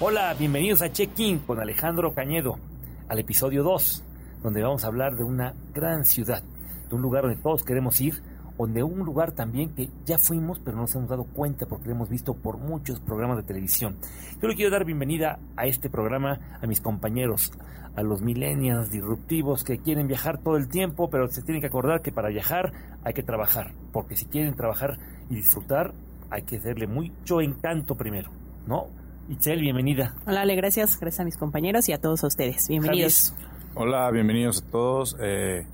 Hola, bienvenidos a Check-in con Alejandro Cañedo, al episodio 2, donde vamos a hablar de una gran ciudad, de un lugar donde todos queremos ir, donde un lugar también que ya fuimos, pero no nos hemos dado cuenta porque lo hemos visto por muchos programas de televisión. Yo le quiero dar bienvenida a este programa a mis compañeros, a los millennials disruptivos que quieren viajar todo el tiempo, pero se tienen que acordar que para viajar hay que trabajar, porque si quieren trabajar y disfrutar, hay que hacerle mucho encanto primero, ¿no? Itzel, bienvenida. Hola, Ale, gracias. Gracias a mis compañeros y a todos ustedes. Bienvenidos. Hola, bienvenidos a todos. Eh,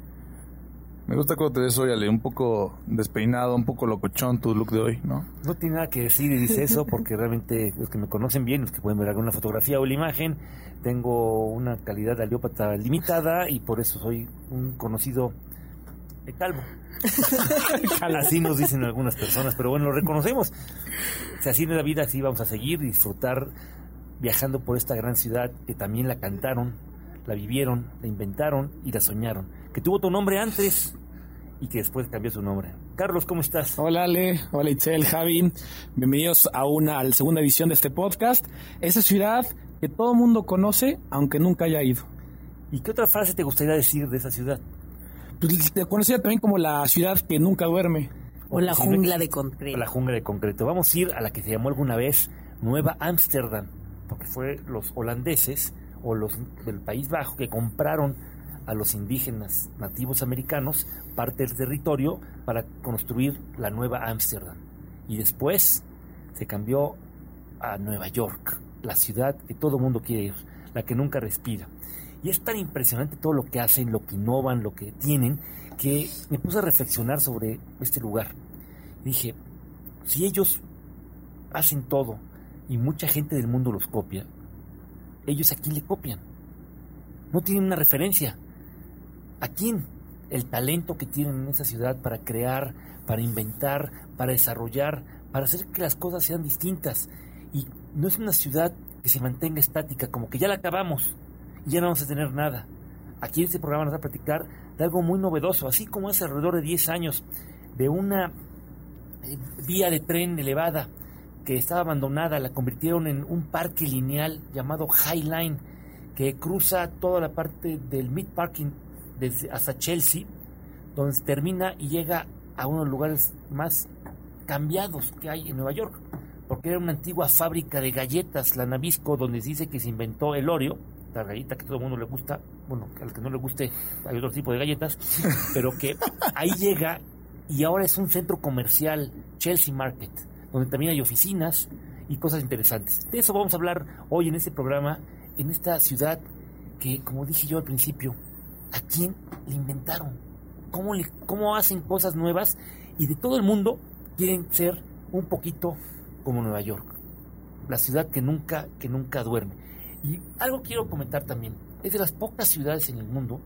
me gusta cómo te ves hoy, Ale, un poco despeinado, un poco locochón tu look de hoy, ¿no? No tiene nada que decir y dice eso porque realmente los que me conocen bien, los que pueden ver alguna fotografía o la imagen, tengo una calidad de aliópata limitada y por eso soy un conocido de calvo. así nos dicen algunas personas, pero bueno, lo reconocemos. Si así es la vida, así vamos a seguir, disfrutar viajando por esta gran ciudad que también la cantaron, la vivieron, la inventaron y la soñaron. Que tuvo tu nombre antes y que después cambió su nombre. Carlos, ¿cómo estás? Hola Ale, hola Itzel, Javi. Bienvenidos a una a la segunda edición de este podcast. Esa ciudad que todo el mundo conoce, aunque nunca haya ido. ¿Y qué otra frase te gustaría decir de esa ciudad? Pues, te conocía también como la ciudad que nunca duerme. O la jungla de concreto. La jungla de concreto. Vamos a ir a la que se llamó alguna vez Nueva Ámsterdam, porque fue los holandeses o los del País Bajo que compraron a los indígenas nativos americanos parte del territorio para construir la Nueva Ámsterdam. Y después se cambió a Nueva York, la ciudad que todo mundo quiere ir, la que nunca respira. Y es tan impresionante todo lo que hacen, lo que innovan, lo que tienen, que me puse a reflexionar sobre este lugar. Dije, si ellos hacen todo y mucha gente del mundo los copia, ellos a quién le copian. No tienen una referencia. ¿A quién? El talento que tienen en esa ciudad para crear, para inventar, para desarrollar, para hacer que las cosas sean distintas. Y no es una ciudad que se mantenga estática, como que ya la acabamos ya no vamos a tener nada. Aquí en este programa nos va a platicar de algo muy novedoso, así como hace alrededor de 10 años, de una eh, vía de tren elevada que estaba abandonada, la convirtieron en un parque lineal llamado High Line, que cruza toda la parte del Mid Parking hasta Chelsea, donde termina y llega a uno de los lugares más cambiados que hay en Nueva York, porque era una antigua fábrica de galletas, la Nabisco, donde se dice que se inventó el Oreo, la galleta que todo el mundo le gusta, bueno, al que no le guste hay otro tipo de galletas, pero que ahí llega y ahora es un centro comercial, Chelsea Market, donde también hay oficinas y cosas interesantes. De eso vamos a hablar hoy en este programa, en esta ciudad que, como dije yo al principio, ¿a quién le inventaron? ¿Cómo, le, cómo hacen cosas nuevas? Y de todo el mundo quieren ser un poquito como Nueva York, la ciudad que nunca, que nunca duerme. Y algo quiero comentar también, es de las pocas ciudades en el mundo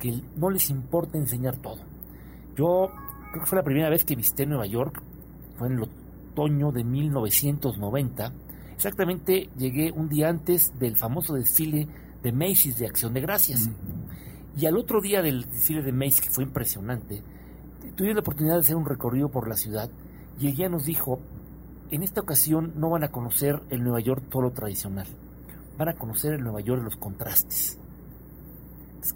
que no les importa enseñar todo. Yo creo que fue la primera vez que visité Nueva York, fue en el otoño de 1990. Exactamente llegué un día antes del famoso desfile de Macy's de Acción de Gracias. Y al otro día del desfile de Macy's, que fue impresionante, tuve la oportunidad de hacer un recorrido por la ciudad y el guía nos dijo, en esta ocasión no van a conocer el Nueva York todo lo tradicional van a conocer el Nueva York los contrastes.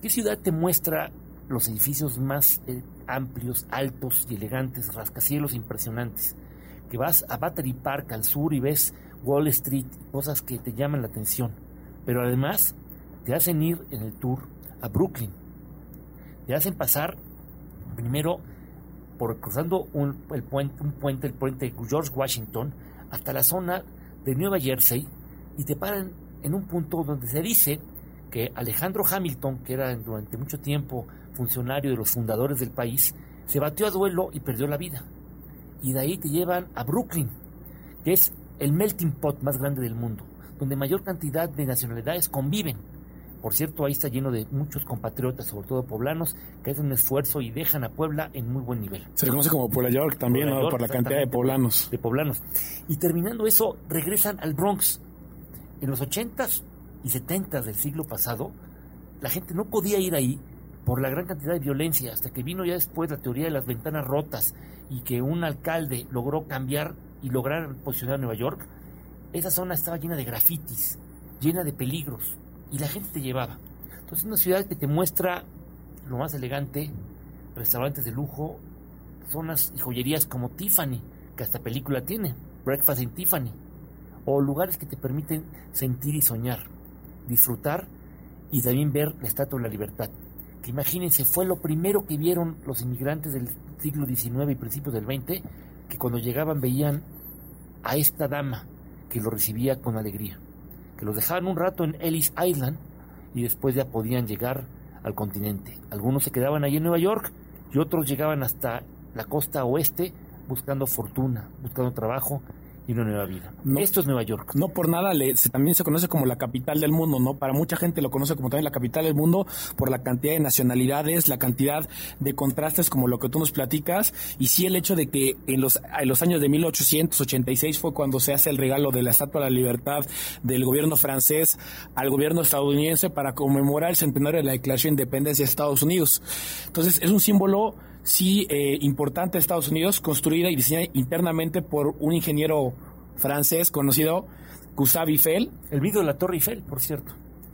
¿Qué ciudad te muestra los edificios más eh, amplios, altos y elegantes, rascacielos impresionantes? Que vas a Battery Park al sur y ves Wall Street, cosas que te llaman la atención. Pero además te hacen ir en el tour a Brooklyn. Te hacen pasar primero por cruzando un, el puente, un puente, el puente George Washington, hasta la zona de Nueva Jersey y te paran en un punto donde se dice que Alejandro Hamilton, que era durante mucho tiempo funcionario de los fundadores del país, se batió a duelo y perdió la vida. Y de ahí te llevan a Brooklyn, que es el melting pot más grande del mundo, donde mayor cantidad de nacionalidades conviven. Por cierto, ahí está lleno de muchos compatriotas, sobre todo poblanos, que hacen un esfuerzo y dejan a Puebla en muy buen nivel. Se le conoce como Puebla York también, ¿no? por la cantidad de poblanos. De poblanos. Y terminando eso, regresan al Bronx, en los 80s y 70s del siglo pasado, la gente no podía ir ahí por la gran cantidad de violencia, hasta que vino ya después la teoría de las ventanas rotas y que un alcalde logró cambiar y lograr posicionar a Nueva York, esa zona estaba llena de grafitis, llena de peligros, y la gente te llevaba. Entonces es una ciudad que te muestra lo más elegante, restaurantes de lujo, zonas y joyerías como Tiffany, que hasta película tiene, Breakfast in Tiffany, o lugares que te permiten sentir y soñar, disfrutar y también ver la Estatua de la Libertad, que imagínense, fue lo primero que vieron los inmigrantes del siglo XIX y principios del XX, que cuando llegaban veían a esta dama que lo recibía con alegría, que los dejaban un rato en Ellis Island y después ya podían llegar al continente. Algunos se quedaban allí en Nueva York y otros llegaban hasta la costa oeste buscando fortuna, buscando trabajo y una nueva vida. Esto es Nueva York. No por nada le, se, también se conoce como la capital del mundo, ¿no? Para mucha gente lo conoce como también la capital del mundo por la cantidad de nacionalidades, la cantidad de contrastes como lo que tú nos platicas y sí el hecho de que en los, en los años de 1886 fue cuando se hace el regalo de la Estatua de la Libertad del gobierno francés al gobierno estadounidense para conmemorar el centenario de la Declaración de Independencia de Estados Unidos. Entonces es un símbolo sí eh, importante de Estados Unidos, construida y diseñada internamente por un ingeniero francés conocido, Gustave Eiffel. El video de la Torre Eiffel, por cierto.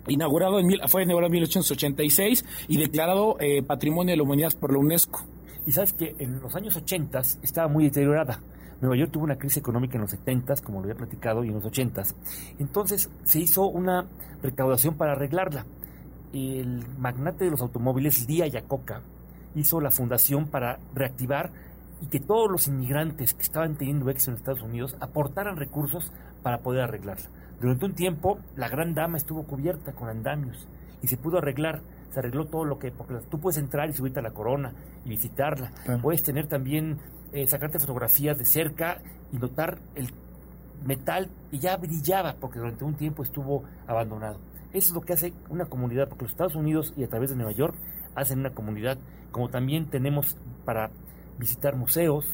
Inaugurado en, fue inaugurado en 1886 y declarado eh, Patrimonio de la Humanidad por la UNESCO. Y sabes que en los años 80 estaba muy deteriorada. Nueva York tuvo una crisis económica en los 70, como lo había platicado, y en los 80. Entonces se hizo una recaudación para arreglarla. El magnate de los automóviles, Lia Iacocca, hizo la fundación para reactivar y que todos los inmigrantes que estaban teniendo éxito en Estados Unidos aportaran recursos para poder arreglarla. Durante un tiempo, la gran dama estuvo cubierta con andamios y se pudo arreglar. Se arregló todo lo que. Porque tú puedes entrar y subirte a la corona y visitarla. Puedes tener también. Eh, sacarte fotografías de cerca y notar el metal y ya brillaba porque durante un tiempo estuvo abandonado. Eso es lo que hace una comunidad, porque los Estados Unidos y a través de Nueva York hacen una comunidad, como también tenemos para visitar museos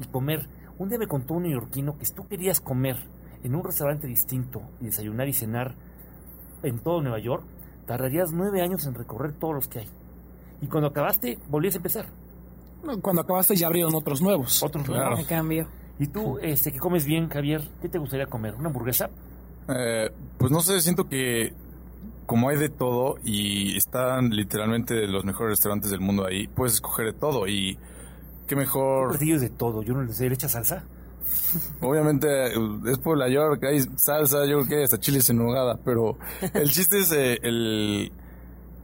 y comer. Un día me contó un neoyorquino que si tú querías comer en un restaurante distinto y desayunar y cenar en todo Nueva York, tardarías nueve años en recorrer todos los que hay. Y cuando acabaste, volvías a empezar. Cuando acabaste ya abrieron otros nuevos. Otros nuevos. cambio. ¿Y tú, este, que comes bien, Javier, qué te gustaría comer? ¿Una hamburguesa? Eh, pues no sé, siento que como hay de todo y están literalmente los mejores restaurantes del mundo ahí, puedes escoger de todo y qué mejor... Platillos de todo, yo no les sé, ¿le echa salsa? Obviamente es por la York, hay salsa, yo creo que hay hasta chiles en nogada, pero el chiste es eh, el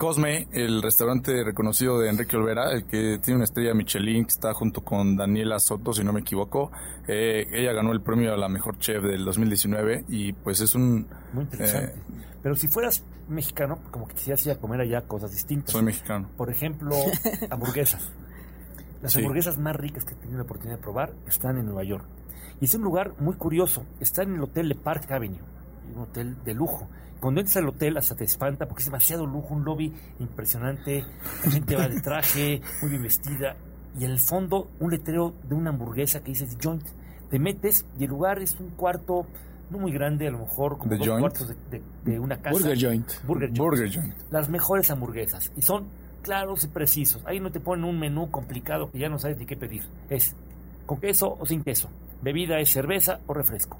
Cosme, el restaurante reconocido de Enrique Olvera, el que tiene una estrella Michelin, que está junto con Daniela Soto, si no me equivoco. Eh, ella ganó el premio a la mejor chef del 2019 y pues es un... Muy interesante. Eh, pero si fueras mexicano, como que quisieras ir a comer allá cosas distintas. Soy mexicano. Por ejemplo, hamburguesas. Las hamburguesas más ricas que he tenido la oportunidad de probar están en Nueva York. Y es un lugar muy curioso. Está en el hotel de Park Avenue, un hotel de lujo. Cuando entras al hotel hasta te espanta porque es demasiado lujo, un lobby impresionante, la gente va de traje, muy bien vestida, y en el fondo un letrero de una hamburguesa que dice The Joint. Te metes y el lugar es un cuarto no muy grande, a lo mejor como dos cuartos de, una casa. Burger joint. Burger joint. Las mejores hamburguesas. Y son claros y precisos. Ahí no te ponen un menú complicado que ya no sabes ni qué pedir. Es con queso o sin queso. Bebida es cerveza o refresco.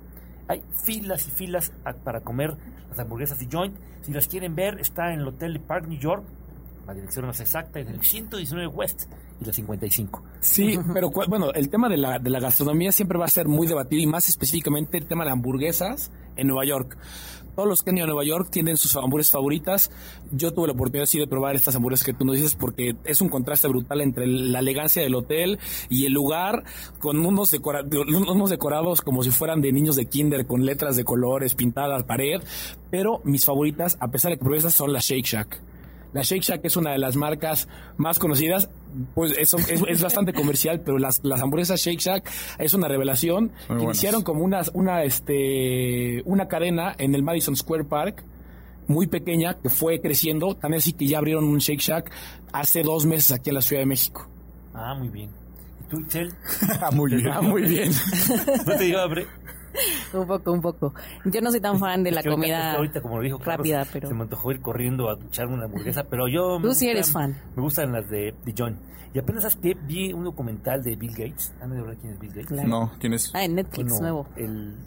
Hay filas y filas para comer las hamburguesas y joint. Si las quieren ver, está en el Hotel de Park, New York. La dirección más exacta es el 119 West y la 55. Sí, pero bueno, el tema de la, de la gastronomía siempre va a ser muy debatido y más específicamente el tema de hamburguesas en Nueva York. Todos los que han ido a Nueva York tienen sus hamburguesas favoritas. Yo tuve la oportunidad sí, de probar estas hamburguesas que tú nos dices porque es un contraste brutal entre la elegancia del hotel y el lugar con unos, unos decorados como si fueran de niños de kinder con letras de colores pintadas pared. Pero mis favoritas, a pesar de que probé son las Shake Shack. La Shake Shack es una de las marcas más conocidas. Pues es, es, bastante comercial, pero las, las hamburguesas Shake Shack es una revelación. iniciaron como una, una, este, una cadena en el Madison Square Park muy pequeña que fue creciendo, tan así que ya abrieron un Shake Shack hace dos meses aquí en la Ciudad de México. Ah, muy bien. ¿Y tú, Chel? Ah, muy bien. Ah, muy bien. ¿No te digo, abre? un poco, un poco. Yo no soy tan fan de la comida ahorita, como lo dijo rápida, pero... Se me antojó ir corriendo a echarme una hamburguesa, pero yo... Tú sí eres fan. Me gustan las de, de John. Y apenas ¿sabes que vi un documental de Bill Gates. ¿Han de quién es Bill Gates? No, ¿quién es? Ah, en Netflix, nuevo.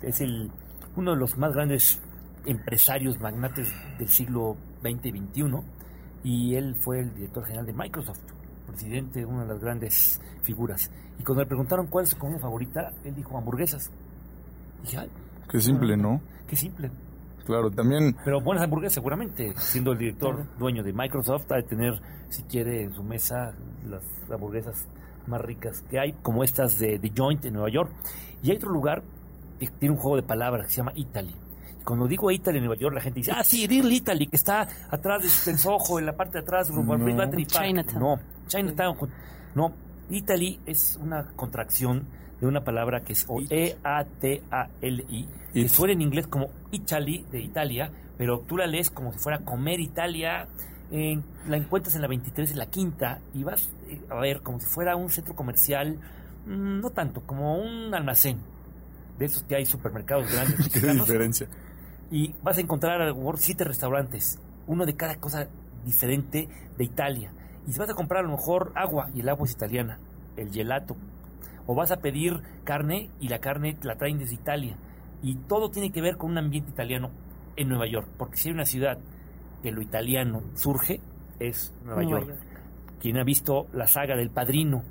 es el uno de los más grandes empresarios magnates del siglo XX y XXI, y él fue el director general de Microsoft, presidente, una de las grandes figuras. Y cuando le preguntaron cuál es su comida favorita, él dijo hamburguesas. Dije, ay, Qué simple, ¿no? qué simple. Claro, también Pero buenas hamburguesas seguramente, siendo el director dueño de Microsoft, ha de tener, si quiere, en su mesa las hamburguesas más ricas que hay, como estas de The Joint en Nueva York. Y hay otro lugar que tiene un juego de palabras que se llama Italy. Y cuando digo Italy en Nueva York, la gente dice, ah, sí, Little Italy, que está atrás de- del Soho, en la parte de atrás, rumbo No. Chinatown. No, Chinatown. No, Italy es una contracción de una palabra que es o E-A-T-A-L-I, que It. suena en inglés como Italy, de Italia, pero tú la lees como si fuera comer Italia. la encuentras en la 23 y la quinta y vas eh, a ver como si fuera un centro comercial, mm, no tanto, como un almacén. De esos que hay supermercados grandes. qué diferencia. y vas a encontrar a lo mejor siete restaurantes, uno de cada cosa diferente de Italia. Y si vas a comprar a lo mejor agua, y el agua es italiana, el gelato. O vas a pedir carne y la carne la traen desde Italia. Y todo tiene que ver con un ambiente italiano en Nueva York. Porque si hay una ciudad que lo italiano surge, es Nueva, Nueva York. York. Quien ha visto la saga del Padrino,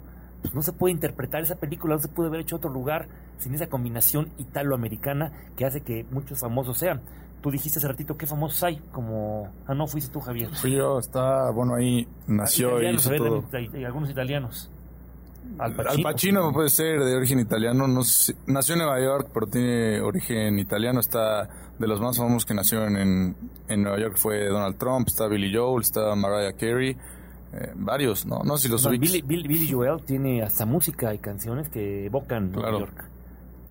pues no se puede interpretar esa película, no se puede haber hecho otro lugar sin esa combinación italoamericana que hace que muchos famosos sean. Tú dijiste hace ratito qué famosos hay, como... Ah, no, fuiste tú, Javier. Fui yo, está, bueno, ahí nació y hizo ver, todo. hay algunos italianos. Al Al Pacino puede ser de origen italiano, no sé si- nació en Nueva York, pero tiene origen italiano, está de los más famosos que nacieron en, en Nueva York fue Donald Trump, está Billy Joel, está Mariah Carey, eh, varios, no, no sé si los No. Billy, Billy- Billy Joel tiene hasta música y canciones que evocan Claro. Nueva York.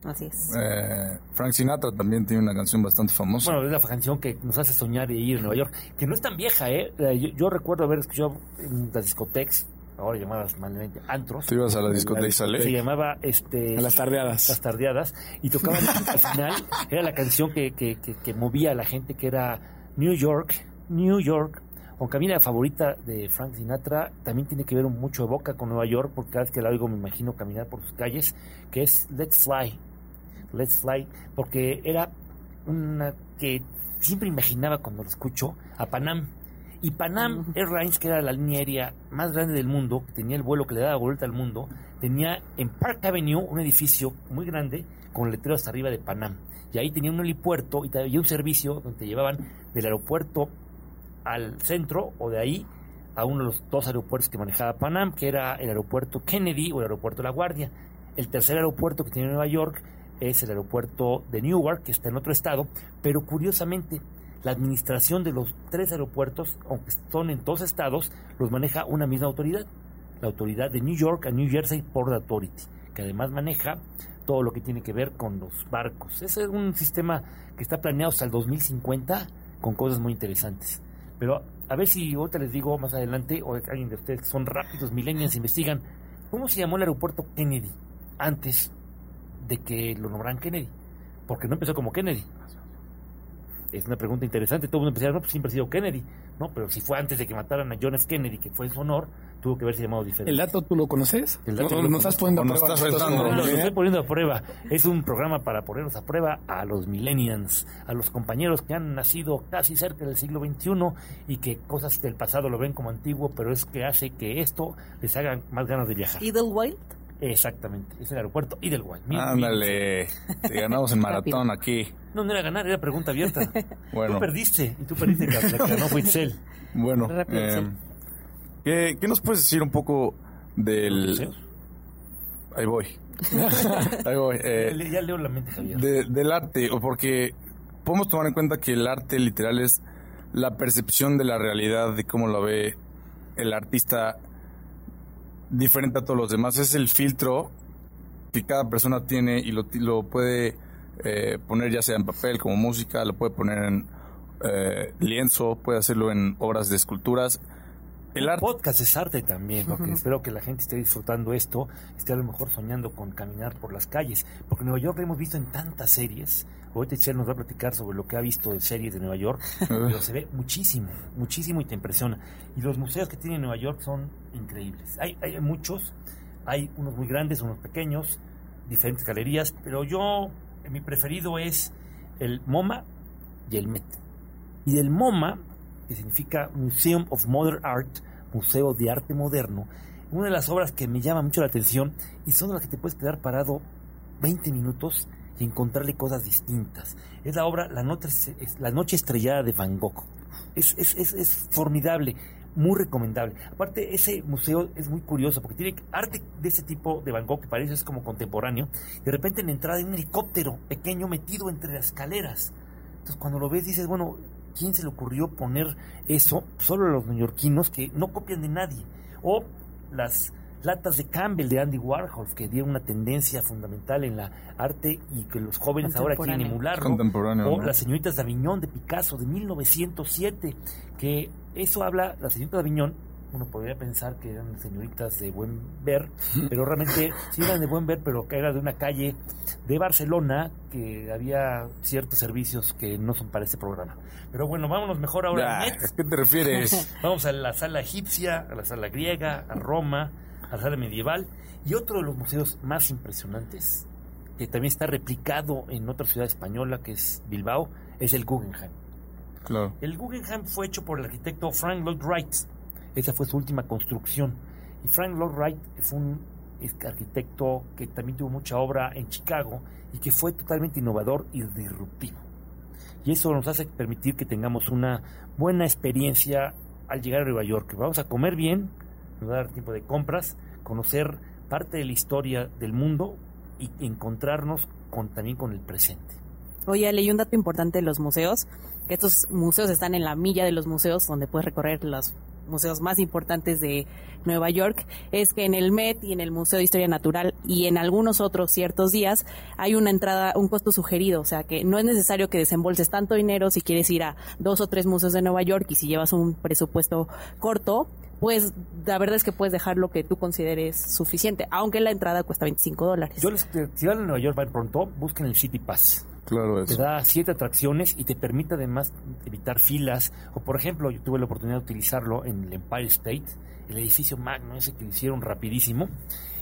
Así es. Eh, Frank Sinatra también tiene una canción bastante famosa. Bueno, es la canción que nos hace soñar y ir a Nueva York, que no es tan vieja, ¿eh? Eh, Yo, yo recuerdo haber escuchado en las discotecas, ahora llamadas malamente antros. Tú ibas a la discoteca. Se llamaba este, A las tardeadas. Las tardeadas. Y tocaban al final, era la canción que, que, que, que movía a la gente, que era New York, New York. Aunque a mí la favorita de Frank Sinatra también tiene que ver mucho de boca con Nueva York, porque cada vez que la oigo me imagino caminar por sus calles, que es Let's Fly. Let's Fly, porque era una que siempre imaginaba cuando lo escucho a Panam. Y Panam Airlines, que era la línea aérea más grande del mundo, que tenía el vuelo que le daba vuelta al mundo, tenía en Park Avenue un edificio muy grande con letrero hasta arriba de Panam. Y ahí tenía un helipuerto y había un servicio donde te llevaban del aeropuerto al centro o de ahí a uno de los dos aeropuertos que manejaba Panam, que era el aeropuerto Kennedy o el aeropuerto La Guardia. El tercer aeropuerto que tiene Nueva York es el aeropuerto de Newark, que está en otro estado, pero curiosamente la administración de los tres aeropuertos, aunque son en dos estados, los maneja una misma autoridad, la autoridad de New York a New Jersey Port Authority, que además maneja todo lo que tiene que ver con los barcos. Es un sistema que está planeado hasta el 2050 con cosas muy interesantes. Pero a ver si ahorita les digo más adelante, o alguien de ustedes que son rápidos, millennials, investigan, ¿cómo se llamó el aeropuerto Kennedy antes de que lo nombraran Kennedy? Porque no empezó como Kennedy. Es una pregunta interesante. Todo el mundo empezó, no, pues siempre ha sido Kennedy, ¿no? Pero si fue antes de que mataran a John F. Kennedy, que fue en su honor, tuvo que haberse llamado diferente. ¿El dato tú lo conoces? El dato No, lo nos estás poniendo a prueba. No, los millennials. estoy poniendo a prueba. Es un programa para ponernos a prueba a los millennials, a los compañeros que han nacido casi cerca del siglo XXI y que cosas del pasado lo ven como antiguo, pero es que hace que esto les haga más ganas de viajar. Idlewild. Exactamente, es el aeropuerto Idlewild. Mil- Ándale, te ganamos en maratón aquí. No, no era ganar, era pregunta abierta. Bueno, Tú perdiste y tú perdiste la la que ganó fue Itzel. bueno. Rápido, eh. ¿qué, qué nos puedes decir un poco del... Ahí voy. Ahí voy. eh, Ya leo la mente, Javier. de- del arte, o porque podemos tomar en cuenta que el arte literal es la percepción de la realidad, de cómo lo ve el artista diferente a todos los demás. Es el filtro que cada persona tiene y lo, lo puede eh, poner ya sea en papel como música, lo puede poner en eh, lienzo, puede hacerlo en obras de esculturas. El arte podcast es arte también, porque espero que la gente esté disfrutando esto, esté a lo mejor soñando con caminar por las calles, porque en Nueva York lo hemos visto en tantas series. Ahorita Itzel nos va a platicar sobre lo que ha visto de series de Nueva York, pero se ve muchísimo, muchísimo y te impresiona. Y los museos que tiene Nueva York son increíbles. Hay, hay muchos, hay unos muy grandes, unos pequeños, diferentes galerías, pero yo, mi preferido es el MoMA y el Met. Y del MoMA, que significa Museum of Modern Art, Museo de Arte Moderno, una de las obras que me llama mucho la atención y son las que te puedes quedar parado 20 minutos y encontrarle cosas distintas. Es la obra La Noche, la noche Estrellada de Van Gogh. Es, es, es, es formidable muy recomendable. Aparte, ese museo es muy curioso porque tiene arte de ese tipo de Van Gogh que parece es como contemporáneo. De repente en la entrada hay un helicóptero pequeño metido entre las escaleras. Entonces cuando lo ves dices, bueno, ¿quién se le ocurrió poner eso? Solo los neoyorquinos que no copian de nadie. O las latas de Campbell de Andy Warhol, que dieron una tendencia fundamental en la arte y que los jóvenes ahora quieren emularlo. Contemporáneo, o ¿no? las señoritas de Aviñón de Picasso de 1907, que eso habla, la señorita de Aviñón, uno podría pensar que eran señoritas de buen ver, pero realmente sí eran de buen ver, pero que era de una calle de Barcelona que había ciertos servicios que no son para ese programa. Pero bueno, vámonos mejor ahora. ¿A qué te refieres? Vamos a la sala egipcia, a la sala griega, a Roma, a la sala medieval y otro de los museos más impresionantes que también está replicado en otra ciudad española que es Bilbao, es el Guggenheim. claro. El Guggenheim fue hecho por el arquitecto Frank Lloyd Wright. Esa fue su última construcción. Y Frank Lloyd Wright fue un arquitecto que también tuvo mucha obra en Chicago y que fue totalmente innovador y disruptivo. Y eso nos hace permitir que tengamos una buena experiencia al llegar a Nueva York. Vamos a comer bien, dar tiempo de compras, conocer parte de la historia del mundo y encontrarnos con, también con el presente. Oye, leí un dato importante de los museos, que estos museos están en la milla de los museos, donde puedes recorrer los museos más importantes de Nueva York, es que en el Met y en el Museo de Historia Natural y en algunos otros ciertos días hay una entrada, un costo sugerido, o sea que no es necesario que desembolses tanto dinero si quieres ir a dos o tres museos de Nueva York y si llevas un presupuesto corto, pues la verdad es que puedes dejar lo que tú consideres suficiente, aunque la entrada cuesta 25 dólares. Yo les, si van a Nueva York, van pronto, busquen el City Pass. Claro, Te eso. da siete atracciones y te permite además evitar filas. O por ejemplo, yo tuve la oportunidad de utilizarlo en el Empire State, el edificio magno ese que hicieron rapidísimo.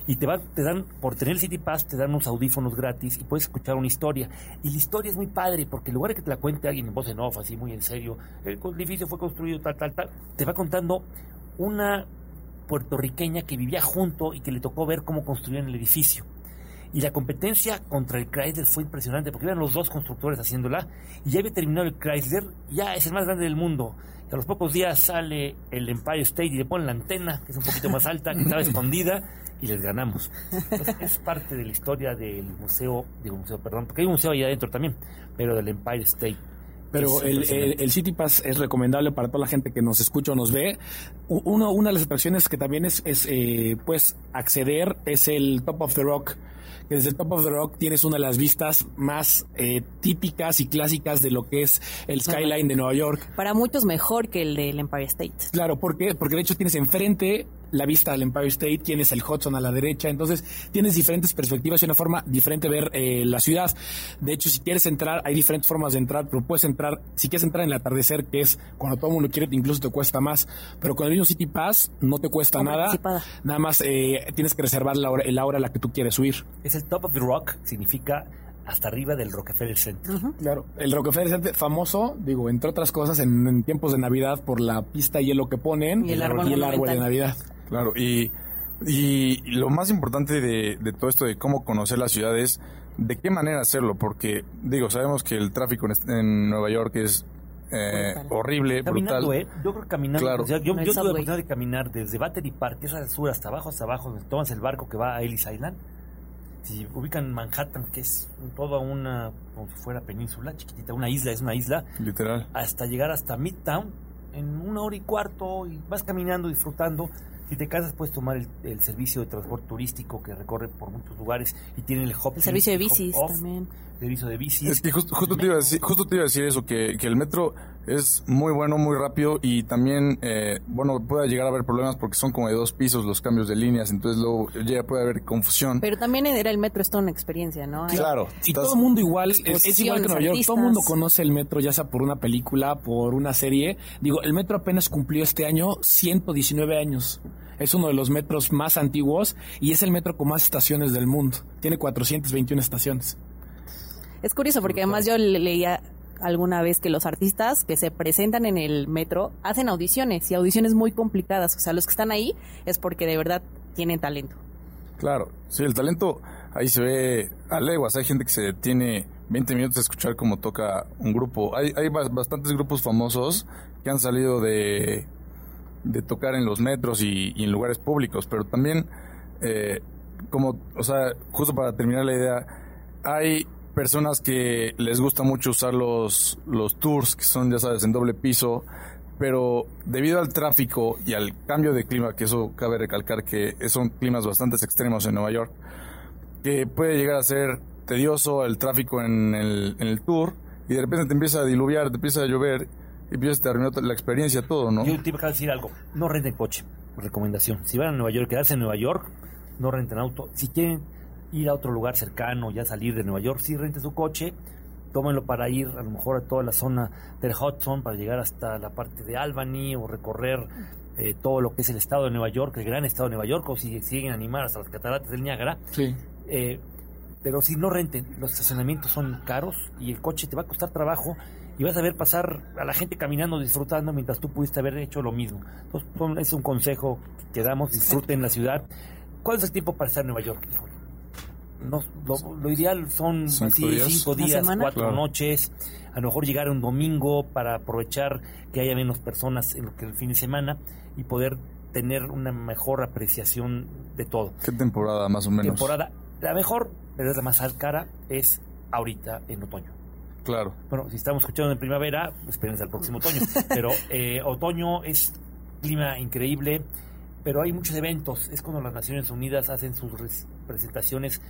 Y te, va, te dan, por tener el City Pass, te dan unos audífonos gratis y puedes escuchar una historia. Y la historia es muy padre porque en lugar de que te la cuente alguien en voz en off, así muy en serio, el edificio fue construido tal, tal, tal, te va contando una puertorriqueña que vivía junto y que le tocó ver cómo construían el edificio. Y la competencia contra el Chrysler fue impresionante porque eran los dos constructores haciéndola y ya había terminado el Chrysler, ya es el más grande del mundo. Y a los pocos días sale el Empire State y le ponen la antena, que es un poquito más alta, que estaba escondida, y les ganamos. Entonces, es parte de la historia del museo, digo museo, perdón, porque hay un museo ahí adentro también, pero del Empire State. Pero el, el, el City Pass es recomendable para toda la gente que nos escucha o nos ve. Uno, una de las atracciones que también es, es eh, pues acceder es el Top of the Rock. Que desde el Top of the Rock tienes una de las vistas más eh, típicas y clásicas de lo que es el skyline de Nueva York. Para muchos mejor que el del Empire State. Claro, ¿por qué? Porque de hecho tienes enfrente la vista al Empire State, tienes el Hudson a la derecha, entonces tienes diferentes perspectivas y una forma diferente de ver eh, la ciudad. De hecho, si quieres entrar, hay diferentes formas de entrar, pero puedes entrar, si quieres entrar en el atardecer, que es cuando todo el mundo quiere, incluso te cuesta más, pero con el mismo City Pass no te cuesta nada, anticipada. nada más eh, tienes que reservar la hora, la hora a la que tú quieres subir. Es el Top of the Rock, significa hasta arriba del Rockefeller Center. Claro, el Rockefeller Center famoso, digo, entre otras cosas, en, en tiempos de Navidad por la pista de hielo que ponen Y el árbol y el árbol de. Navidad. Claro, y, y lo más importante de, de todo esto de cómo conocer la ciudad es de qué manera hacerlo, porque digo, sabemos que el tráfico en, en Nueva York es eh, Brutal. horrible, Caminando, brutal. ¿eh? Yo creo que caminando. Claro. o sea, yo yo tuve la oportunidad de caminar desde Battery Park, que es al sur, hasta abajo, hasta abajo, donde tomas el barco que va a Ellis Island. Si ubican Manhattan, que es toda una, como si fuera península, chiquitita, una isla, es una isla, Literal. hasta llegar hasta Midtown en una hora y cuarto y vas caminando, disfrutando. Si te casas, puedes tomar el, el servicio de transporte turístico que recorre por muchos lugares y tiene el hop El servicio de bicis off, también. Servicio de bicis. Es que justo, justo te iba a decir, justo te iba a decir eso, que, que el metro es muy bueno, muy rápido y también, eh, bueno, puede llegar a haber problemas porque son como de dos pisos los cambios de líneas, entonces luego ya puede haber confusión. Pero también era el metro, es toda una experiencia, ¿no? Hay- Claro, Y todo el mundo igual, es, es igual que Nueva York, todo el mundo conoce el metro, ya sea por una película, por una serie. Digo, el metro apenas cumplió este año 119 años. Es uno de los metros más antiguos y es el metro con más estaciones del mundo. Tiene 421 estaciones. Es curioso porque además yo le- leía alguna vez que los artistas que se presentan en el metro hacen audiciones y audiciones muy complicadas. O sea, los que están ahí es porque de verdad tienen talento. Claro, sí, el talento ahí se ve a leguas. Hay gente que se tiene 20 minutos a escuchar cómo toca un grupo. Hay, hay bas- bastantes grupos famosos que han salido de, de tocar en los metros y, y en lugares públicos, pero también, eh, como, o sea, justo para terminar la idea, hay personas que les gusta mucho usar los, los tours, que son, ya sabes, en doble piso, pero debido al tráfico y al cambio de clima, que eso cabe recalcar que son climas bastante extremos en Nueva York, que puede llegar a ser tedioso el tráfico en el, en el tour y de repente te empieza a diluviar, te empieza a llover y empieza a terminar la experiencia, todo, ¿no? Yo te iba a decir algo. No renten coche. Recomendación. Si van a Nueva York, quedarse en Nueva York, no renten auto. Si quieren ir a otro lugar cercano, ya salir de Nueva York, sí renten su coche. Tómenlo para ir a lo mejor a toda la zona del Hudson, para llegar hasta la parte de Albany o recorrer eh, todo lo que es el estado de Nueva York, el gran estado de Nueva York, o si siguen a animar hasta las cataratas del Niágara. Sí. Eh, pero si no renten, los estacionamientos son caros y el coche te va a costar trabajo y vas a ver pasar a la gente caminando, disfrutando, mientras tú pudiste haber hecho lo mismo. Entonces, son- es un consejo que damos, disfruten la ciudad. ¿Cuál es el tiempo para estar en Nueva York? Híjole, no, lo, lo ideal son Cinco así, días. cinco ¿Una días, cuatro Claro. noches. A lo mejor llegar un domingo para aprovechar que haya menos personas en lo que el fin de semana y poder tener una mejor apreciación de todo ¿Qué temporada más o menos? temporada. La mejor, pero es la más cara, es ahorita en otoño. Claro. Bueno, si estamos escuchando en primavera, espérense al próximo otoño. Pero eh, otoño es clima increíble, pero hay muchos eventos. Es cuando las Naciones Unidas hacen sus res- presentaciones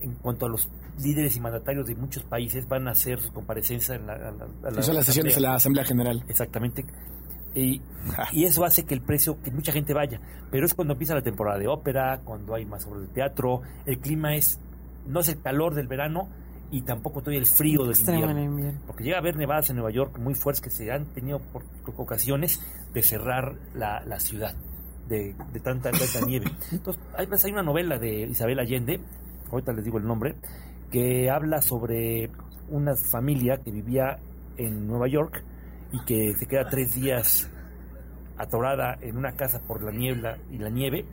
en cuanto a los líderes y mandatarios de muchos países van a hacer su comparecencia en la, a la- a sesiones de asamblea. la Asamblea General. Exactamente. Y, y eso hace que el precio, que mucha gente vaya. Pero es cuando empieza la temporada de ópera, cuando hay más obras de teatro. El clima es, no es el calor del verano y tampoco todavía el frío del invierno. invierno. Porque llega a haber nevadas en Nueva York muy fuertes que se han tenido por ocasiones de cerrar la, la ciudad de, de tanta, tanta nieve. Entonces, hay, pues, hay una novela de Isabel Allende, ahorita les digo el nombre, que habla sobre una familia que vivía en Nueva York y que se queda tres días atorada en una casa por la niebla y la nieve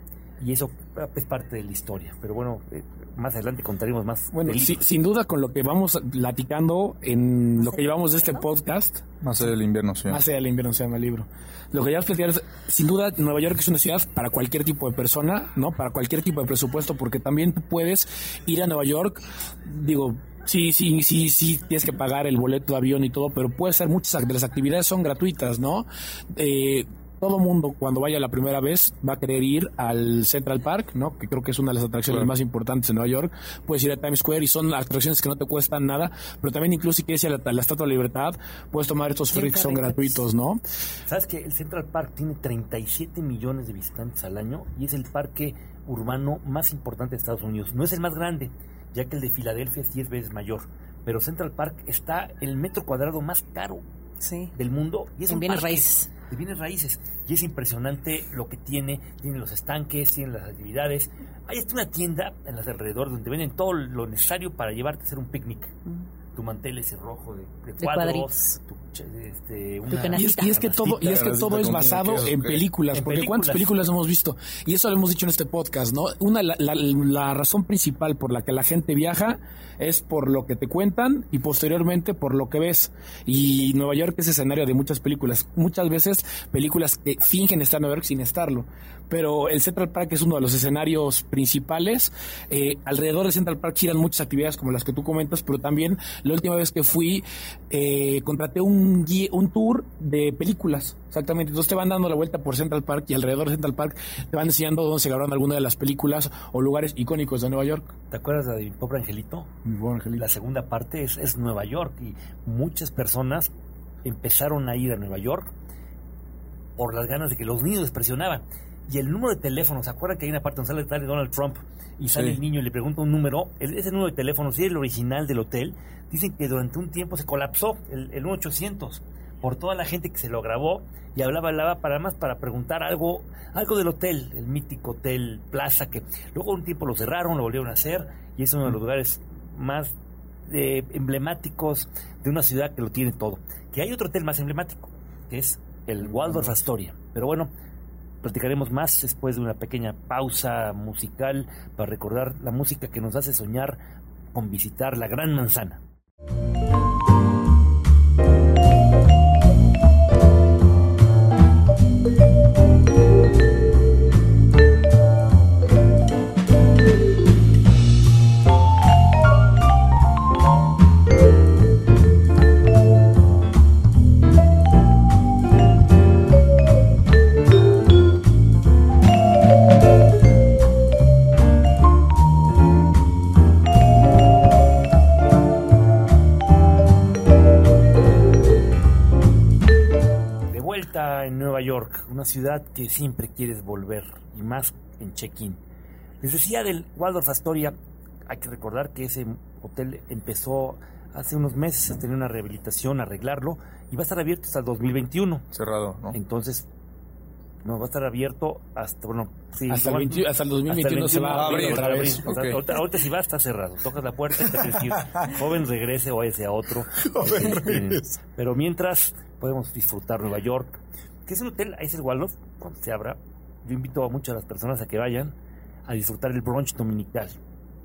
y eso es parte de la historia. Pero bueno, eh, más adelante contaremos más. Bueno, libro. sin duda con lo que vamos platicando en lo que llevamos de este podcast, Más allá del invierno, sí. Más allá del invierno se llama el libro. Lo que ya platicado es, sin duda, Nueva York es una ciudad para cualquier tipo de persona, ¿no? Para cualquier tipo de presupuesto, porque también puedes ir a Nueva York, digo, sí, sí, sí, sí, tienes que pagar el boleto de avión y todo, pero puede ser muchas de las actividades son gratuitas, ¿no? Eh, todo mundo cuando vaya la primera vez va a querer ir al Central Park, ¿no? Que creo que es una de las atracciones Claro. más importantes en Nueva York. Puedes ir a Times Square y son atracciones que no te cuestan nada, pero también incluso si quieres ir a la, la Estatua de la Libertad, puedes tomar estos ferries que son gratuitos, ¿no? ¿Sabes que el Central Park tiene 37 millones de visitantes al año y es el parque urbano más importante de Estados Unidos? No es el más grande, ya que el de Filadelfia es 10 veces mayor. Pero Central Park está el metro cuadrado más caro Sí. del mundo y es En un bienes parque raíces. De bienes raíces. Y es impresionante lo que tiene. Tiene los estanques tiene las actividades. Hay hasta una tienda en las alrededor donde venden todo lo necesario para llevarte a hacer un picnic. Tu mantel ese rojo de, de De cuadros cuadritos. tu, este, una-. Y es, y es que todo, y es que todo es basado en películas, En porque ¿cuántas películas. películas hemos visto? Y eso lo hemos dicho en este podcast, ¿no? Una, la, la- la razón principal por la que la gente viaja es por lo que te cuentan y posteriormente por lo que ves. Y Nueva York es escenario de muchas películas, muchas veces películas que fingen estar en Nueva York sin estarlo. Pero el Central Park es uno de los escenarios principales. Eh, alrededor de Central Park giran muchas actividades como las que tú comentas, pero también la última vez que fui eh, contraté un, un tour de películas, exactamente. Entonces te van dando la vuelta por Central Park y alrededor de Central Park te van enseñando dónde se grabaron algunas de las películas o lugares icónicos de Nueva York. ¿te acuerdas de mi pobre angelito? la segunda parte es, es Nueva York y muchas personas empezaron a ir a Nueva York por las ganas de que los niños les presionaban. Y el número de teléfono, ¿se acuerdan que hay una parte donde sale, Donald Trump y sale Sí. el niño y le pregunta un número? Ese número de teléfono, si es el original del hotel, dicen que durante un tiempo se colapsó el, el 1800 por toda la gente que se lo grabó y hablaba, hablaba para más para preguntar algo, algo del hotel, el mítico hotel Plaza, que luego un tiempo lo cerraron, lo volvieron a hacer y es uno de los lugares más eh, emblemáticos de una ciudad que lo tiene todo. Que hay otro hotel más emblemático, que es el Waldorf Astoria. Pero bueno, platicaremos más después de una pequeña pausa musical para recordar la música que nos hace soñar con visitar la Gran Manzana. Ciudad que siempre quieres volver, y más en check-in. Les decía del Waldorf Astoria, hay que recordar que ese hotel empezó hace unos meses a tener una rehabilitación, a arreglarlo, y va a estar abierto hasta el 2021. Cerrado, ¿no? Entonces, no, va a estar abierto hasta, bueno, sí, Hasta el igual- 20 hasta el 2021 se va a abrir otra vez. O sea, ahorita, si va, está cerrado. Tocas la puerta y te tienes que ir. Joven, regrese o váyase a otro. Joven, regrese. Pero mientras, podemos disfrutar Nueva York, que es un hotel, ahí es el Waldorf, cuando se abra. Yo invito a muchas de las personas a que vayan a disfrutar el brunch dominical.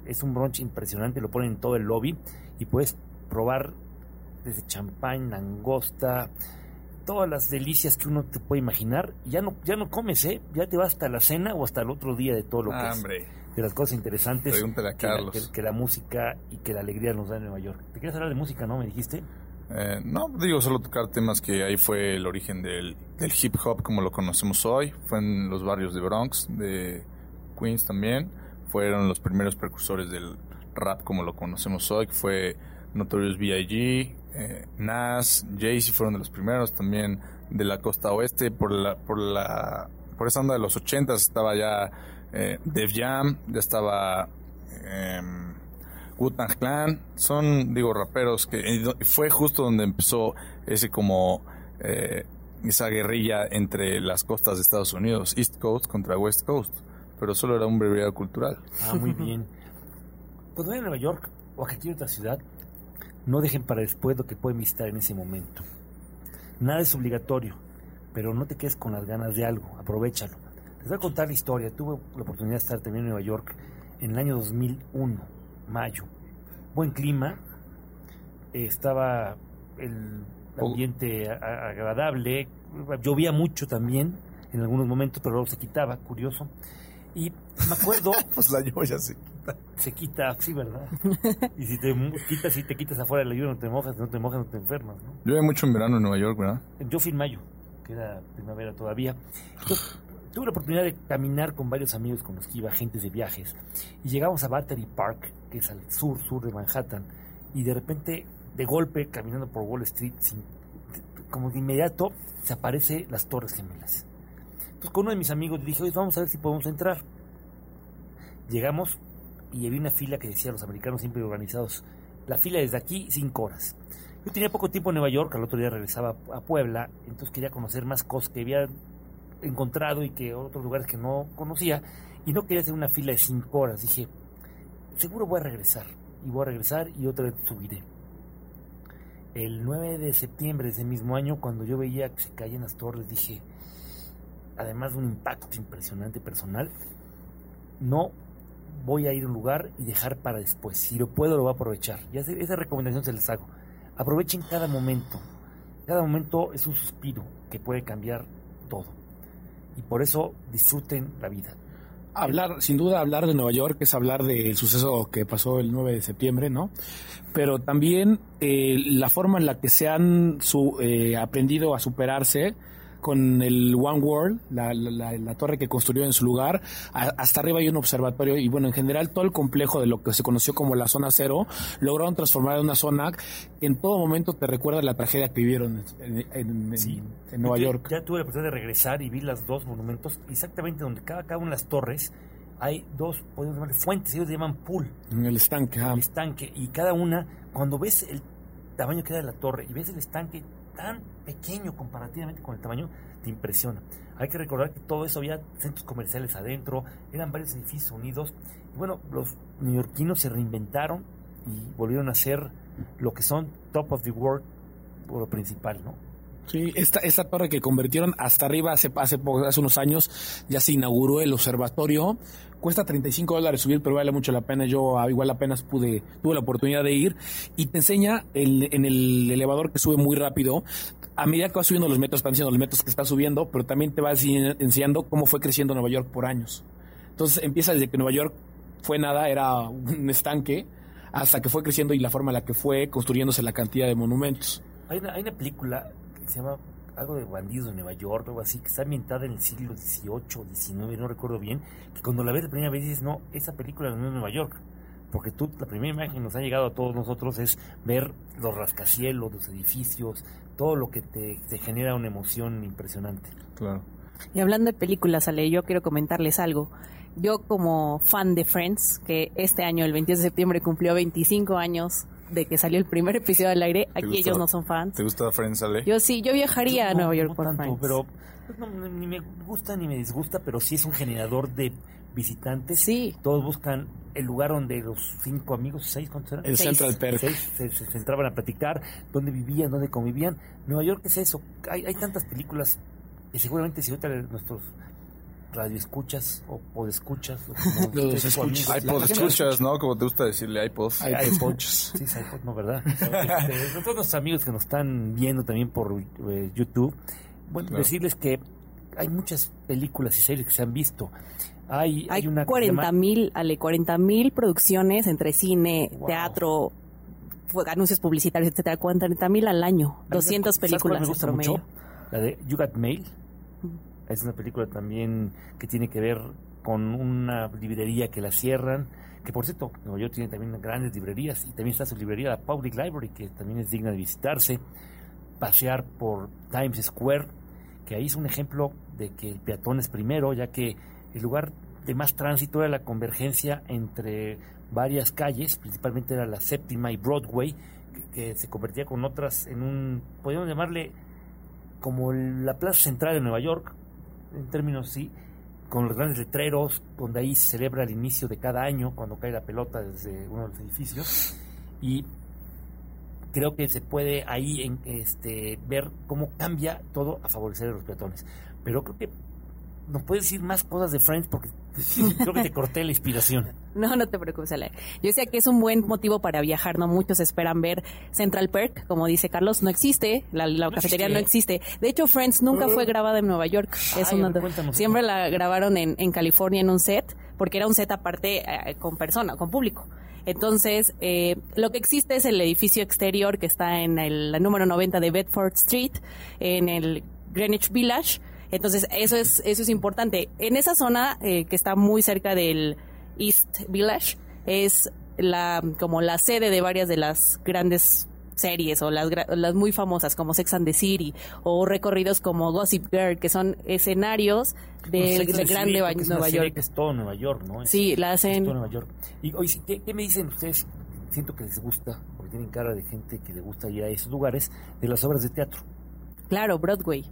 Es un brunch impresionante, lo ponen en todo el lobby y puedes probar desde champán, langosta, todas las delicias que uno te puede imaginar. Y ya no, ya no comes, ¿eh? Ya te vas hasta la cena o hasta el otro día de todo lo que Ah, es hombre. de las cosas interesantes Pregúntale a que la, que- que la música y que la alegría nos da en Nueva York. ¿Te quieres hablar de música, no? ¿Me dijiste? Eh, no, digo solo tocar temas que ahí fue el origen del, del hip hop como lo conocemos hoy. Fue en los barrios de Bronx, de Queens también. Fueron los primeros precursores del rap como lo conocemos hoy, fue Notorious B.I.G., eh, Nas, Jay-Z fueron de los primeros también de la costa oeste. Por la, por la, por esa onda de los ochentas estaba ya eh, Def Jam, ya estaba... em, Wu-Tang Clan, son, digo, raperos que do- fue justo donde empezó ese como eh, esa guerrilla entre las costas de Estados Unidos, East Coast contra West Coast, pero solo era un breviario cultural. Ah, muy bien. Cuando vayan a Nueva York o a cualquier otra ciudad, no dejen para después lo que pueden visitar en ese momento. Nada es obligatorio, pero no te quedes con las ganas de algo, aprovechalo. Les voy a contar la historia. Tuve la oportunidad de estar también en Nueva York en el año 2001, mayo. Buen clima, estaba el Oh. ambiente agradable, llovía mucho también en algunos momentos, pero luego se quitaba, curioso. Y me acuerdo Pues la lluvia sí. se quita, sí, ¿verdad? Y si te quitas y te quitas afuera de la lluvia, no te mojas, no te mojas, no te enfermas, ¿no? Llueve mucho en verano en Nueva York, ¿verdad? Yo fui en mayo, que era primavera todavía. Entonces, tuve la oportunidad de caminar con varios amigos con los que iba agentes de viajes. Y llegamos a Battery Park, que es al sur, sur de Manhattan. Y de repente, de golpe, caminando por Wall Street, como de inmediato, se aparece las Torres Gemelas. Entonces, con uno de mis amigos le dije, oye, vamos a ver si podemos entrar. Llegamos y había una fila que decía los americanos siempre organizados. La fila desde aquí, cinco horas. Yo tenía poco tiempo en Nueva York, al otro día regresaba a Puebla, entonces quería conocer más cosas que había encontrado y que otros lugares que no conocía, y no quería hacer una fila de cinco horas. Dije, seguro voy a regresar, y voy a regresar y otra vez subiré. El 9 de septiembre de ese mismo año, cuando yo veía que se caían las torres, dije, además de un impacto impresionante personal, no voy a ir a un lugar y dejar para después. Si lo puedo, lo voy a aprovechar. Y esa, recomendación se les hago. Aprovechen cada momento. Cada momento es un suspiro que puede cambiar todo. Y por eso disfruten la vida. Hablar, sin duda, hablar de Nueva York es hablar del suceso que pasó el 9 de septiembre, ¿no? Pero también eh, la forma en la que se han su- eh, aprendido a superarse con el One World, la, la- torre que construyó en su lugar. A- hasta arriba hay un observatorio y bueno, en general todo el complejo de lo que se conoció como la zona cero lograron transformar en una zona que en todo momento te recuerda la tragedia que vivieron en, en- en- en Nueva Yo York. Ya tuve la oportunidad de regresar y vi los dos monumentos, exactamente donde cada, cada una de las torres hay dos, podemos llamarle fuentes, ellos llaman pool, En el estanque. ah. el estanque, y cada una, cuando ves el tamaño que era de la torre y ves el estanque tan pequeño comparativamente con el tamaño, te impresiona. Hay que recordar que todo eso había centros comerciales adentro, eran varios edificios unidos. Y bueno, los neoyorquinos se reinventaron y volvieron a ser lo que son top of the world por lo principal, ¿no? Sí, esta, esta torre que convirtieron hasta arriba hace, hace, hace unos años, ya se inauguró el observatorio. Cuesta 35 dólares subir, pero vale mucho la pena. Yo ah, igual apenas pude, tuve la oportunidad de ir. Y te enseña el, en el elevador que sube muy rápido. A medida que vas subiendo los metros, están diciendo los metros que está subiendo, pero también te va enseñando cómo fue creciendo Nueva York por años. Entonces empieza desde que Nueva York fue nada, era un estanque, hasta que fue creciendo y la forma en la que fue construyéndose la cantidad de monumentos. Hay una, hay una película que se llama algo de bandidos de Nueva York, algo así, que está ambientada en el siglo XVIII, XIX, no recuerdo bien, que cuando la ves la primera vez dices, no, esa película no es Nueva York, porque tú, la primera imagen que nos ha llegado a todos nosotros es ver los rascacielos, los edificios, todo lo que te, te genera una emoción impresionante. Claro. Y hablando de películas, Ale, yo quiero comentarles algo. Yo como fan de Friends, que este año, el 22 de septiembre, cumplió 25 años de que salió el primer episodio al aire, aquí gusta- ellos no son fans. ¿Te gusta Friends, Ale? Yo sí, yo viajaría a No, Nueva York no por tanto, Friends. pero pues, no, ni me gusta ni me disgusta, pero sí es un generador de visitantes. Sí. Todos buscan el lugar donde los cinco amigos, seis, ¿cuántos eran? El Seis. Central Perk. Seis, se, se centraban a platicar, dónde vivían, dónde convivían. Nueva York es eso. Hay, hay tantas películas y seguramente si ahorita nuestros radioescuchas o podescuchas o como Los escuchas. ¿no? Como te gusta decirle iPod. iPod. Sí, iPod, no, ¿verdad? Este, todos nuestros amigos que nos están viendo también por eh, YouTube, bueno, Claro. decirles que hay muchas películas y series que se han visto. Hay, Hay hay una que se 40 llama- mil, Ale, 40 mil producciones entre cine, Wow. teatro, anuncios publicitarios, etcétera, 40 mil al año, A mí, 200 ¿sabes cuál películas me en gusta promedio. mucho? La de You Got Mail. Es una película también que tiene que ver con una librería que la cierran. Que por cierto, Nueva York tiene también grandes librerías y también está su librería, la Public Library, que también es digna de visitarse. Pasear por Times Square, que ahí es un ejemplo de que el peatón es primero, ya que el lugar de más tránsito era la convergencia entre varias calles, principalmente era la séptima y Broadway, que, que se convertía con otras en un, podríamos llamarle como la plaza central de Nueva York, en términos sí, con los grandes letreros, donde ahí se celebra el inicio de cada año, cuando cae la pelota desde uno de los edificios, y creo que se puede ahí en, este, ver cómo cambia todo a favorecer a los peatones. Pero creo que nos puedes decir más cosas de Friends porque creo que te corté la inspiración. No, no te preocupes, Ale. Yo sé que es un buen motivo para viajar, ¿no? Muchos esperan ver Central Perk, como dice Carlos, no existe, la, la cafetería no existe. De hecho, Friends nunca fue grabada en Nueva York. Es Ay, una- siempre la grabaron en, en California en un set, porque era un set aparte eh, con persona, con público. Entonces, eh, lo que existe es el edificio exterior que está en el la número 90 de Bedford Street, en el Greenwich Village. Entonces, eso es, eso es importante. En esa zona eh, que está muy cerca del East Village, es la, como la sede de varias de las grandes series o las, las muy famosas como Sex and the City o recorridos como Gossip Girl, que son escenarios de, and de the Gran City, Nueva, es una Nueva serie York. que es todo Nueva York, ¿no? Es- Sí, la es hacen. todo Nueva York. Y hoy, ¿qué, qué me dicen ustedes? Siento que les gusta, porque tienen cara de gente que le gusta ir a esos lugares, de las obras de teatro. Claro, Broadway.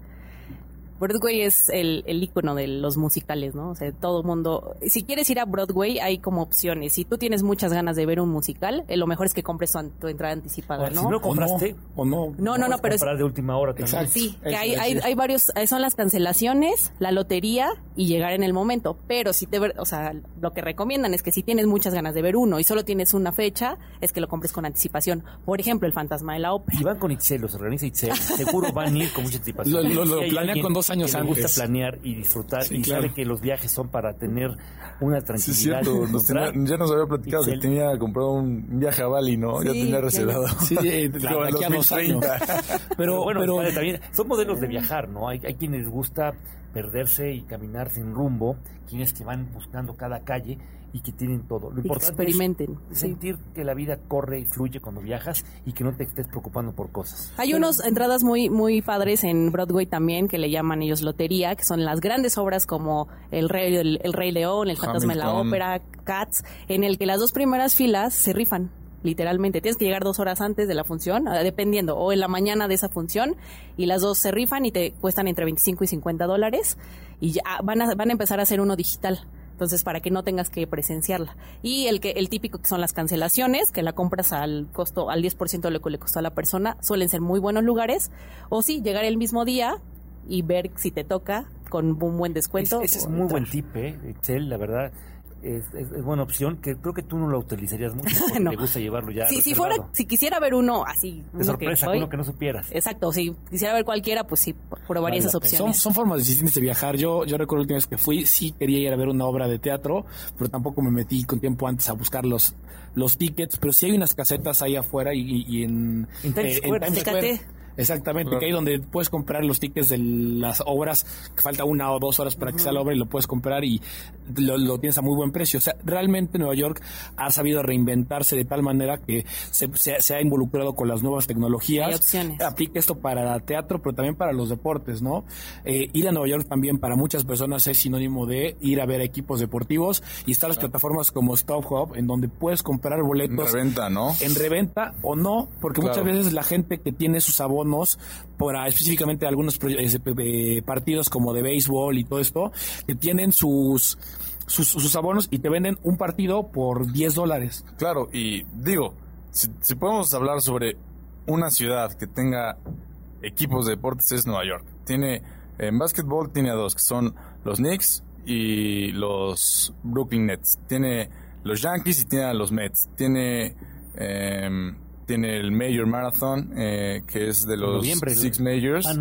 Broadway es el, el icono de los musicales, ¿no? O sea, todo mundo. Si quieres ir a Broadway, hay como opciones. Si tú tienes muchas ganas de ver un musical, eh, lo mejor es que compres tu, entrada anticipada, ¿no? si no ¿O no? compraste, ¿O no? No, no, no, pero es, de última hora también. Exacto. Sí, que hay, hay, hay varios, eh, son las cancelaciones, la lotería y llegar en el momento. Pero si te, ver- o sea, lo que recomiendan es que si tienes muchas ganas de ver uno y solo tienes una fecha, es que lo compres con anticipación. Por ejemplo, el Fantasma de la Ópera. Si van con Itzel, los organiza Itzel, seguro van a ir con mucha anticipación. Lo- lo- lo planean con dos años que le gusta antes. planear y disfrutar Sí, y claro. sabe que los viajes son para tener una Sí, es tranquilidad. cierto. Nos tenía- ya nos había platicado que Itzel. tenía comprado un viaje a Bali, ¿no? ya Sí, tenía ya reservado. Sí, la- aquí a dos 2030. años. Pero Pero, bueno, pero, padre, también son modelos de viajar, ¿no? Hay, hay quienes gusta perderse y caminar sin rumbo, quienes que van buscando cada calle y que tienen todo. Lo importante experimenten. es sí. sentir que la vida corre y fluye cuando viajas y que no te estés preocupando por cosas. Hay unas entradas muy muy padres en Broadway también que le llaman ellos lotería, que son las grandes obras como El Rey, el, El Rey León, El Fantasma de la. Ópera, Cats, en el que las dos primeras filas se rifan. Literalmente, tienes que llegar dos horas antes de la función, eh, dependiendo, o en la mañana de esa función, y las dos se rifan y te cuestan entre 25 y 50 dólares, y ya van a, van a empezar a hacer uno digital. Entonces, para que no tengas que presenciarla. Y el que el típico que son las cancelaciones, que la compras al costo al 10% de lo que le costó a la persona, suelen ser muy buenos lugares. O sí, llegar el mismo día y ver si te toca con un buen descuento. ese es muy buen tip, ¿eh? Excel, la verdad es, es, buena opción, que creo que tú no lo utilizarías mucho porque te gusta llevarlo ya. si fuera, si quisiera ver uno así. De sorpresa, que, uno que no supieras. Exacto, si quisiera ver cualquiera, pues sí, probaría esas opciones. Son, formas distintas de viajar. Yo, yo recuerdo la última vez que fui, sí quería ir a ver una obra de teatro, pero tampoco me metí con tiempo antes a buscar los, los tickets, pero sí hay unas casetas ahí afuera y, y, en, en Times eh, Exactamente, que ahí donde puedes comprar los tickets de las obras, que falta una o dos horas para que sea la obra y lo puedes comprar y lo, tienes a muy buen precio. O sea, realmente Nueva York ha sabido reinventarse de tal manera que se, ha involucrado con las nuevas tecnologías. Aplica esto para teatro, pero también para los deportes, ¿no? Eh, ir a Nueva York también para muchas personas es sinónimo de ir a ver equipos deportivos y están las plataformas como Stop Hub, en donde puedes comprar boletos. En reventa, ¿no? En reventa o no, porque muchas veces la gente que tiene sus abonos para específicamente algunos eh, partidos como de béisbol y todo esto, que tienen sus, sus, abonos y te venden un partido por 10 dólares. Claro, y digo, si, podemos hablar sobre una ciudad que tenga equipos de deportes es Nueva York. Tiene, en básquetbol tiene dos, que son los Knicks y los Brooklyn Nets. Tiene los Yankees y tiene a los Mets. Tiene... Eh, tiene el Major Marathon, eh, que es de los Six Majors. Ah,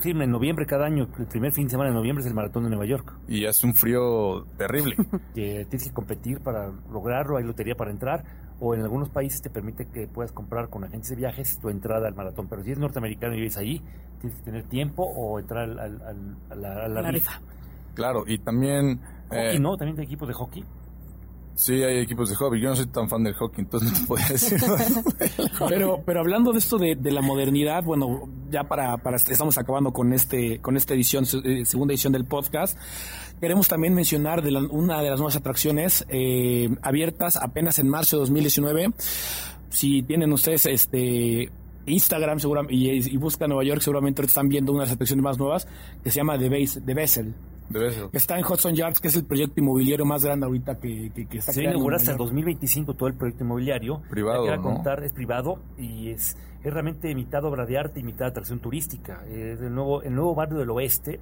sí, en noviembre cada año, el primer fin de semana de noviembre es el Maratón de Nueva York. Y hace un frío terrible. que tienes que competir para lograrlo, hay lotería para entrar, o en algunos países te permite que puedas comprar con agencias de viajes tu entrada al maratón. Pero si eres norteamericano y vives ahí, tienes que tener tiempo o entrar a la, rifa. Claro, y también... Hockey, eh, ¿no? También hay equipos de hockey. Sí, hay equipos de hockey. Yo no soy tan fan del hockey, entonces no te podía decir. pero, pero hablando de esto de, la modernidad, bueno, ya para, para estamos acabando con este con esta edición, eh, segunda edición del podcast. Queremos también mencionar de una de las nuevas atracciones eh, abiertas apenas en marzo de 2019. Si tienen ustedes este Instagram seguramente, y, y buscan Nueva York, seguramente están viendo unas atracciones más nuevas que se llama The, Base, The Está en Hudson Yards, que es el proyecto inmobiliario más grande ahorita que, que, está Se inaugura hasta el 2025 todo el proyecto inmobiliario. Privado. Que contar, es privado y es, es realmente mitad obra de arte y mitad atracción turística. Es el nuevo, el nuevo barrio del oeste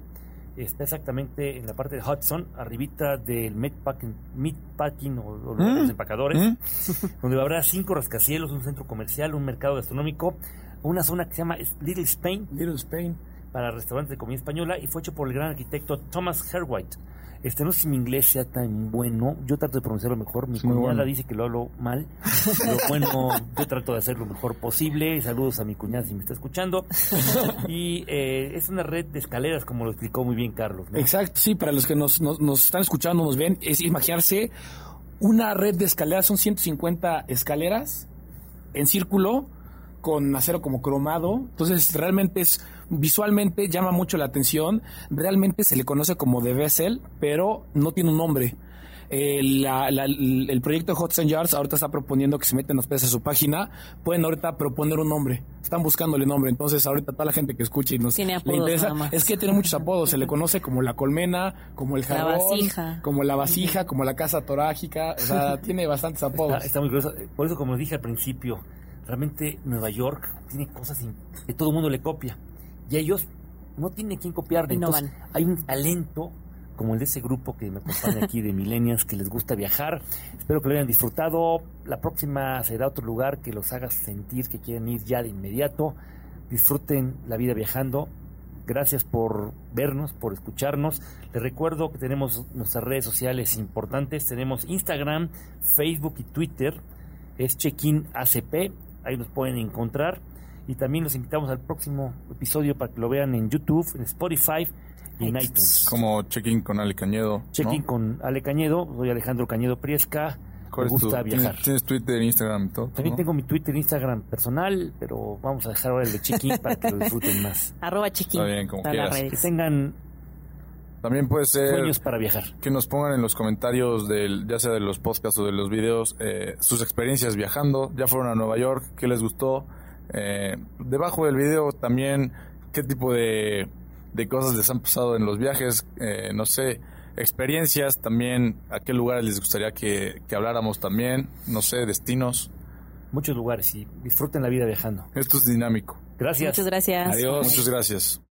está exactamente en la parte de Hudson, arribita del Meatpacking, meatpacking o, los ¿Mm? empacadores, ¿Mm? donde habrá cinco rascacielos, un centro comercial, un mercado gastronómico, una zona que se llama Little Spain. Little Spain para restaurantes de comida española y fue hecho por el gran arquitecto Thomas Herwhite. Este, no sé si mi inglés sea tan bueno, yo trato de pronunciarlo mejor, mi cuñada dice que lo hablo mal, pero bueno, yo trato de hacer lo mejor posible, saludos a mi cuñada si me está escuchando, y eh, es una red de escaleras como lo explicó muy bien Carlos. Exacto, sí, para los que nos, nos están escuchando, nos ven, es imaginarse una red de escaleras, son 150 escaleras en círculo, con acero como cromado. Entonces, realmente es visualmente llama mucho la atención. Realmente se le conoce como The Vessel, pero no tiene un nombre. El, el proyecto de Hudson Yards ahorita está proponiendo que se metan los peces a su página. Pueden ahorita proponer un nombre. Están buscándole nombre. Entonces, ahorita toda la gente que escuche y nos le interesa es que tiene muchos apodos. Se le conoce como la colmena, como el jabón, como la vasija, como la casa torágica. O sea, tiene bastantes apodos. Está, muy curioso. Por eso, como dije al principio, realmente Nueva York tiene cosas que todo el mundo le copia. Y ellos no tienen quien copiar. De entonces, hay un talento como el de ese grupo que me acompaña aquí de millennials que les gusta viajar. Espero que lo hayan disfrutado. La próxima será otro lugar que los haga sentir que quieren ir ya de inmediato. Disfruten la vida viajando. Gracias por vernos, por escucharnos. Les recuerdo que tenemos nuestras redes sociales importantes. Tenemos Instagram, Facebook y Twitter. Es Check-in ACP ahí nos pueden encontrar. Y también los invitamos al próximo episodio para que lo vean en YouTube, en Spotify y en iTunes. Como Check-in con Ale Cañedo. Check-in con Ale Cañedo, soy Alejandro Cañedo Priesca. Me gusta viajar. ¿Tienes, Twitter, Instagram y todo? También tengo mi Twitter e Instagram personal, pero vamos a dejar ahora el de Check-in para que lo disfruten más. Arroba Check-in. Está bien, como quieras. Que tengan también puede ser sueños para viajar. Que nos pongan en los comentarios del, ya sea de los podcasts o de los videos, eh, sus experiencias viajando. Ya fueron a Nueva York, qué les gustó. Eh, debajo del video también qué tipo de, de, cosas les han pasado en los viajes. Eh, no sé, experiencias también, a qué lugares les gustaría que, que habláramos también, no sé, destinos. Muchos lugares y disfruten la vida viajando. Esto es dinámico. Gracias. Muchas gracias. Adiós. Muchas gracias.